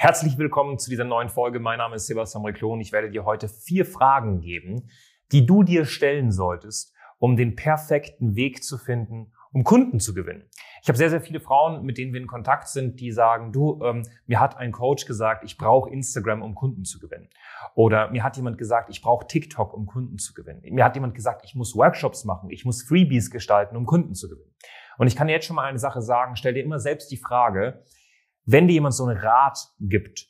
Herzlich willkommen zu dieser neuen Folge. Mein Name ist Sebastian Reklon. Ich werde dir heute vier Fragen geben, die du dir stellen solltest, um den perfekten Weg zu finden, um Kunden zu gewinnen. Ich habe sehr, sehr viele Frauen, mit denen wir in Kontakt sind, die sagen, du, ähm, mir hat ein Coach gesagt, ich brauche Instagram, um Kunden zu gewinnen. Oder mir hat jemand gesagt, ich brauche TikTok, um Kunden zu gewinnen. Mir hat jemand gesagt, ich muss Workshops machen, ich muss Freebies gestalten, um Kunden zu gewinnen. Und ich kann dir jetzt schon mal eine Sache sagen, stell dir immer selbst die Frage, wenn dir jemand so einen Rat gibt,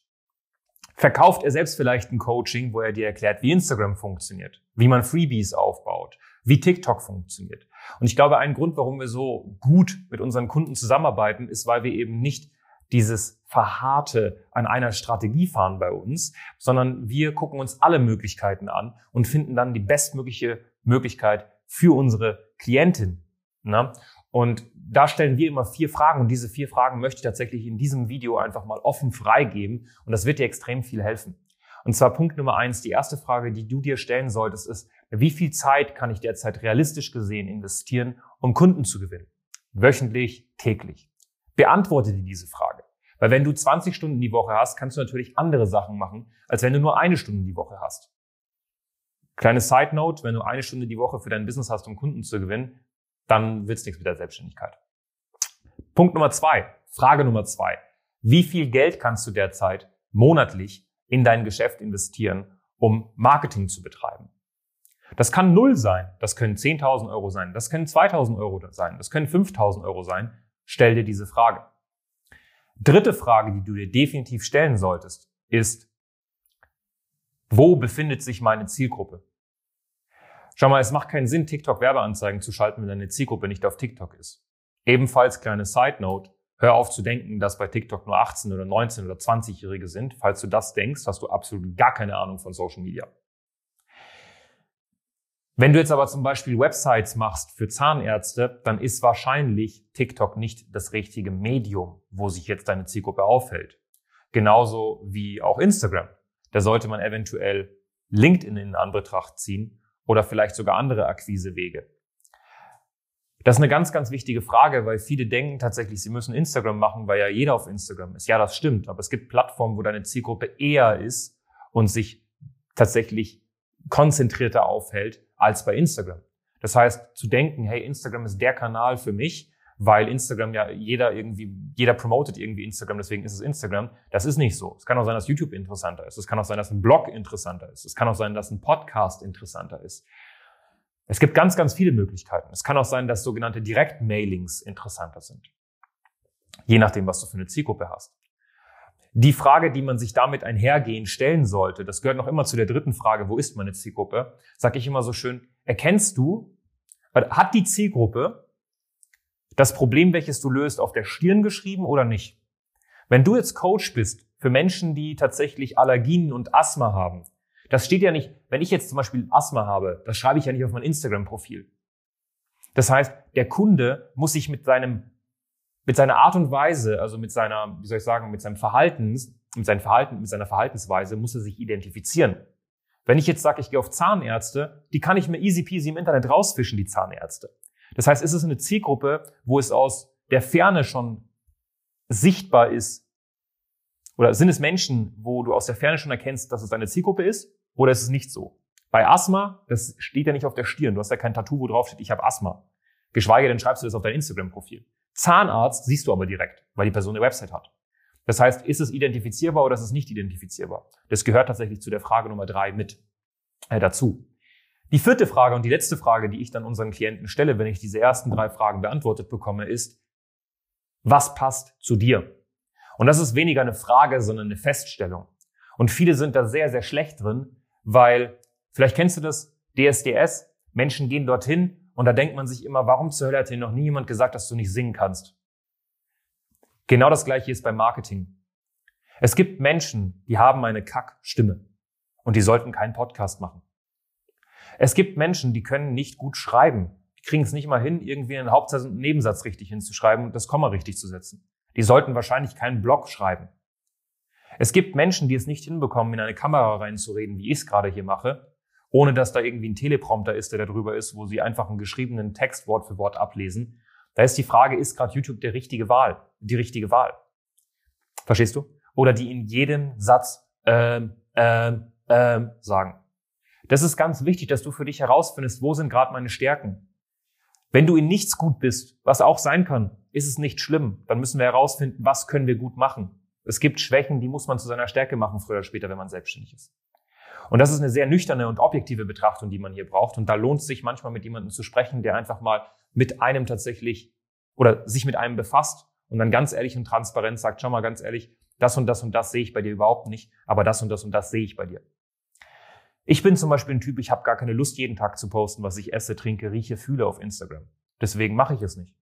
verkauft er selbst vielleicht ein Coaching, wo er dir erklärt, wie Instagram funktioniert, wie man Freebies aufbaut, wie TikTok funktioniert. Und ich glaube, ein Grund, warum wir so gut mit unseren Kunden zusammenarbeiten, ist, weil wir eben nicht dieses Verharrte an einer Strategie fahren bei uns, sondern wir gucken uns alle Möglichkeiten an und finden dann die bestmögliche Möglichkeit für unsere Klientin. Ne? Und da stellen wir immer vier Fragen und diese vier Fragen möchte ich tatsächlich in diesem Video einfach mal offen freigeben und das wird dir extrem viel helfen. Und zwar Punkt Nummer eins, die erste Frage, die du dir stellen solltest, ist, wie viel Zeit kann ich derzeit realistisch gesehen investieren, um Kunden zu gewinnen? Wöchentlich, täglich. Beantworte dir diese Frage. Weil wenn du 20 Stunden die Woche hast, kannst du natürlich andere Sachen machen, als wenn du nur eine Stunde die Woche hast. Kleine Side Note, wenn du eine Stunde die Woche für dein Business hast, um Kunden zu gewinnen, dann wird's nichts mit der Selbstständigkeit. Punkt Nummer zwei, Frage Nummer zwei. Wie viel Geld kannst du derzeit monatlich in dein Geschäft investieren, um Marketing zu betreiben? Das kann null sein, das können 10.000 Euro sein, das können 2.000 Euro sein, das können 5.000 Euro sein. Stell dir diese Frage. Dritte Frage, die du dir definitiv stellen solltest, ist, wo befindet sich meine Zielgruppe? Schau mal, es macht keinen Sinn, TikTok-Werbeanzeigen zu schalten, wenn deine Zielgruppe nicht auf TikTok ist. Ebenfalls kleine Side Note. Hör auf zu denken, dass bei TikTok nur 18 oder 19 oder 20-Jährige sind. Falls du das denkst, hast du absolut gar keine Ahnung von Social Media. Wenn du jetzt aber zum Beispiel Websites machst für Zahnärzte, dann ist wahrscheinlich TikTok nicht das richtige Medium, wo sich jetzt deine Zielgruppe aufhält. Genauso wie auch Instagram. Da sollte man eventuell LinkedIn in Anbetracht ziehen oder vielleicht sogar andere Akquisewege? Das ist eine ganz, ganz wichtige Frage, weil viele denken tatsächlich, sie müssen Instagram machen, weil ja jeder auf Instagram ist. Ja, das stimmt, aber es gibt Plattformen, wo deine Zielgruppe eher ist und sich tatsächlich konzentrierter aufhält als bei Instagram. Das heißt, zu denken, hey, Instagram ist der Kanal für mich, weil Instagram ja jeder irgendwie, jeder promotet irgendwie Instagram, deswegen ist es Instagram. Das ist nicht so. Es kann auch sein, dass YouTube interessanter ist. Es kann auch sein, dass ein Blog interessanter ist. Es kann auch sein, dass ein Podcast interessanter ist. Es gibt ganz, ganz viele Möglichkeiten. Es kann auch sein, dass sogenannte Direktmailings interessanter sind. Je nachdem, was du für eine Zielgruppe hast. Die Frage, die man sich damit einhergehend stellen sollte, das gehört noch immer zu der dritten Frage, wo ist meine Zielgruppe? Sag ich immer so schön, erkennst du, hat die Zielgruppe das Problem, welches du löst, auf der Stirn geschrieben oder nicht? Wenn du jetzt Coach bist für Menschen, die tatsächlich Allergien und Asthma haben, das steht ja nicht, wenn ich jetzt zum Beispiel Asthma habe, das schreibe ich ja nicht auf mein Instagram-Profil. Das heißt, der Kunde muss sich mit seinem, mit seiner Art und Weise, also mit seiner, wie soll ich sagen, mit seinem Verhalten, mit seinem Verhalten, mit seiner Verhaltensweise muss er sich identifizieren. Wenn ich jetzt sage, ich gehe auf Zahnärzte, die kann ich mir easy peasy im Internet rausfischen, die Zahnärzte. Das heißt, ist es eine Zielgruppe, wo es aus der Ferne schon sichtbar ist, oder sind es Menschen, wo du aus der Ferne schon erkennst, dass es eine Zielgruppe ist, oder ist es nicht so? Bei Asthma, das steht ja nicht auf der Stirn. Du hast ja kein Tattoo, wo drauf steht, ich habe Asthma. Geschweige denn schreibst du das auf dein Instagram-Profil. Zahnarzt siehst du aber direkt, weil die Person eine Website hat. Das heißt, ist es identifizierbar oder ist es nicht identifizierbar? Das gehört tatsächlich zu der Frage Nummer drei mit äh, dazu. Die vierte Frage und die letzte Frage, die ich dann unseren Klienten stelle, wenn ich diese ersten drei Fragen beantwortet bekomme, ist, was passt zu dir? Und das ist weniger eine Frage, sondern eine Feststellung. Und viele sind da sehr, sehr schlecht drin, weil, vielleicht kennst du das, DSDS, Menschen gehen dorthin und da denkt man sich immer, warum zur Hölle hat dir noch nie jemand gesagt, dass du nicht singen kannst? Genau das gleiche ist beim Marketing. Es gibt Menschen, die haben eine Kackstimme. Und die sollten keinen Podcast machen. Es gibt Menschen, die können nicht gut schreiben. Die kriegen es nicht mal hin, irgendwie einen Hauptsatz und einen Nebensatz richtig hinzuschreiben und das Komma richtig zu setzen. Die sollten wahrscheinlich keinen Blog schreiben. Es gibt Menschen, die es nicht hinbekommen, in eine Kamera reinzureden, wie ich es gerade hier mache, ohne dass da irgendwie ein Teleprompter ist, der da drüber ist, wo sie einfach einen geschriebenen Text Wort für Wort ablesen. Da ist die Frage, ist gerade YouTube der richtige Wahl, die richtige Wahl? Verstehst du? Oder die in jedem Satz ähm, ähm, ähm, sagen. Das ist ganz wichtig, dass du für dich herausfindest, wo sind gerade meine Stärken. Wenn du in nichts gut bist, was auch sein kann, ist es nicht schlimm. Dann müssen wir herausfinden, was können wir gut machen. Es gibt Schwächen, die muss man zu seiner Stärke machen, früher oder später, wenn man selbstständig ist. Und das ist eine sehr nüchterne und objektive Betrachtung, die man hier braucht. Und da lohnt es sich manchmal mit jemandem zu sprechen, der einfach mal mit einem tatsächlich oder sich mit einem befasst und dann ganz ehrlich und transparent sagt, schau mal ganz ehrlich, das und das und das sehe ich bei dir überhaupt nicht, aber das und das und das sehe ich bei dir. Ich bin zum Beispiel ein Typ, ich habe gar keine Lust, jeden Tag zu posten, was ich esse, trinke, rieche, fühle auf Instagram. Deswegen mache ich es nicht.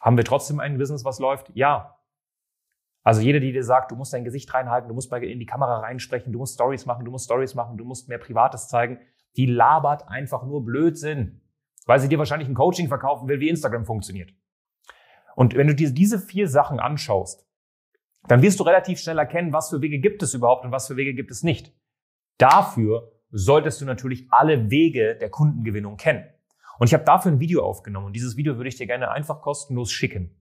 Haben wir trotzdem ein Business, was läuft? Ja. Also jeder, die dir sagt, du musst dein Gesicht reinhalten, du musst in die Kamera reinsprechen, du musst Stories machen, du musst Stories machen, du musst mehr Privates zeigen, die labert einfach nur Blödsinn, weil sie dir wahrscheinlich ein Coaching verkaufen will, wie Instagram funktioniert. Und wenn du dir diese vier Sachen anschaust, dann wirst du relativ schnell erkennen, was für Wege gibt es überhaupt und was für Wege gibt es nicht. Dafür solltest du natürlich alle Wege der Kundengewinnung kennen. Und ich habe dafür ein Video aufgenommen und dieses Video würde ich dir gerne einfach kostenlos schicken.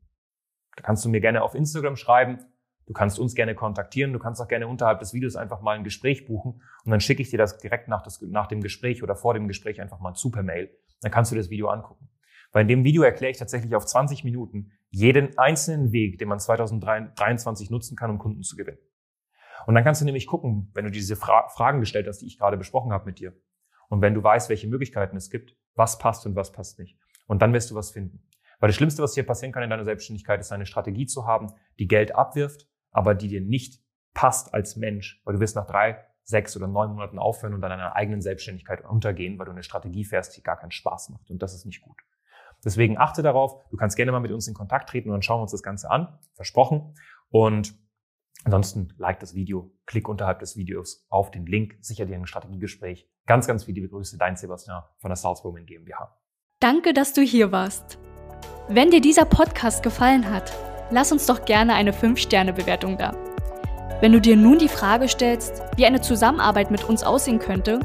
Da kannst du mir gerne auf Instagram schreiben, du kannst uns gerne kontaktieren, du kannst auch gerne unterhalb des Videos einfach mal ein Gespräch buchen und dann schicke ich dir das direkt nach, das, nach dem Gespräch oder vor dem Gespräch einfach mal zu per Mail. Dann kannst du das Video angucken. Weil in dem Video erkläre ich tatsächlich auf 20 Minuten jeden einzelnen Weg, den man 2023 nutzen kann, um Kunden zu gewinnen. Und dann kannst du nämlich gucken, wenn du diese Fra Fragen gestellt hast, die ich gerade besprochen habe mit dir. Und wenn du weißt, welche Möglichkeiten es gibt, was passt und was passt nicht. Und dann wirst du was finden. Weil das Schlimmste, was dir passieren kann in deiner Selbstständigkeit, ist eine Strategie zu haben, die Geld abwirft, aber die dir nicht passt als Mensch, weil du wirst nach drei, sechs oder neun Monaten aufhören und an deiner eigenen Selbstständigkeit untergehen, weil du eine Strategie fährst, die gar keinen Spaß macht. Und das ist nicht gut. Deswegen achte darauf. Du kannst gerne mal mit uns in Kontakt treten und dann schauen wir uns das Ganze an. Versprochen. Und Ansonsten like das Video, klick unterhalb des Videos auf den Link, sicher dir ein Strategiegespräch. Ganz, ganz viele Grüße, dein Sebastian von der Salzburg GmbH. Danke, dass du hier warst. Wenn dir dieser Podcast gefallen hat, lass uns doch gerne eine 5-Sterne-Bewertung da. Wenn du dir nun die Frage stellst, wie eine Zusammenarbeit mit uns aussehen könnte,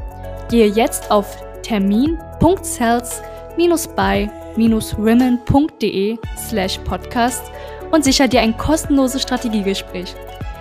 gehe jetzt auf termin.cells-by-women.de slash podcast und sicher dir ein kostenloses Strategiegespräch.